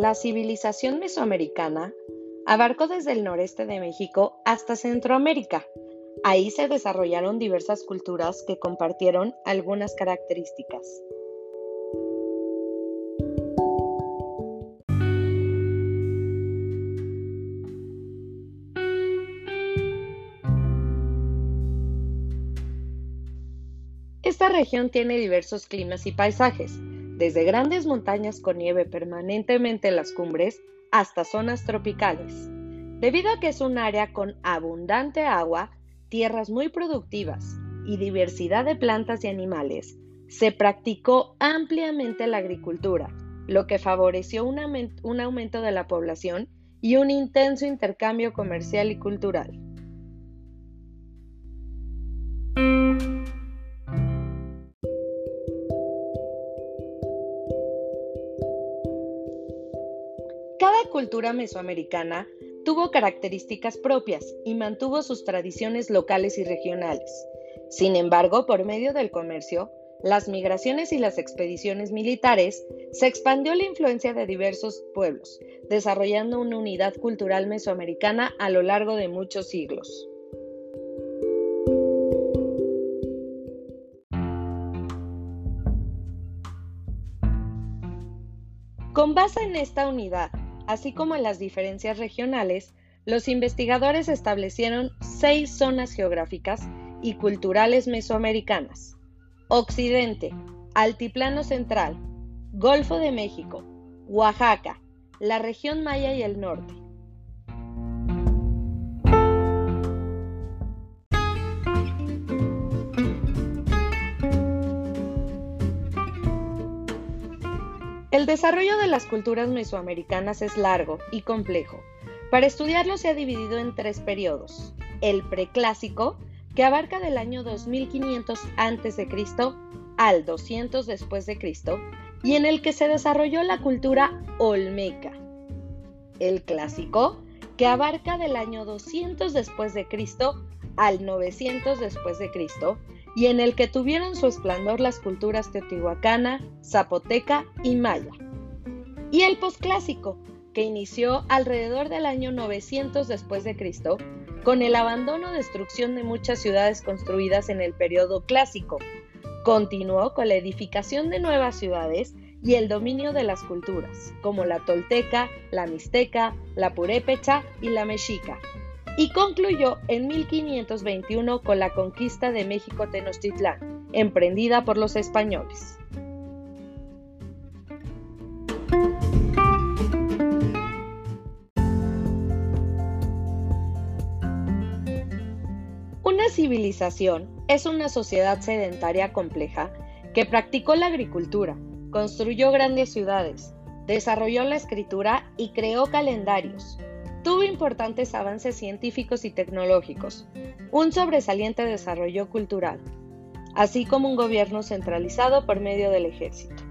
La civilización mesoamericana abarcó desde el noreste de México hasta Centroamérica. Ahí se desarrollaron diversas culturas que compartieron algunas características. Esta región tiene diversos climas y paisajes, desde grandes montañas con nieve permanentemente en las cumbres hasta zonas tropicales. Debido a que es un área con abundante agua, tierras muy productivas y diversidad de plantas y animales, se practicó ampliamente la agricultura, lo que favoreció un, aumento de la población y un intenso intercambio comercial y cultural. Cultura mesoamericana tuvo características propias y mantuvo sus tradiciones locales y regionales. Sin embargo, por medio del comercio, las migraciones y las expediciones militares, se expandió la influencia de diversos pueblos, desarrollando una unidad cultural mesoamericana a lo largo de muchos siglos. Con base en esta unidad, así como en las diferencias regionales, los investigadores establecieron seis zonas geográficas y culturales mesoamericanas. Occidente, Altiplano Central, Golfo de México, Oaxaca, la región Maya y el norte. El desarrollo de las culturas mesoamericanas es largo y complejo. Para estudiarlo se ha dividido en tres periodos. El preclásico, que abarca del año 2500 a.C. al 200 después de Cristo, y en el que se desarrolló la cultura olmeca. El clásico, que abarca del año 200 después de Cristo al 900 después de Cristo, y en el que tuvieron su esplendor las culturas teotihuacana, zapoteca y maya. Y el posclásico, que inició alrededor del año 900 después de Cristo, con el abandono o destrucción de muchas ciudades construidas en el periodo clásico. Continuó con la edificación de nuevas ciudades y el dominio de las culturas, como la tolteca, la mixteca, la purépecha y la mexica, y concluyó en 1521 con la conquista de México Tenochtitlán, emprendida por los españoles. Una civilización es una sociedad sedentaria compleja que practicó la agricultura, construyó grandes ciudades, desarrolló la escritura y creó calendarios, importantes avances científicos y tecnológicos, un sobresaliente desarrollo cultural, así como un gobierno centralizado por medio del ejército.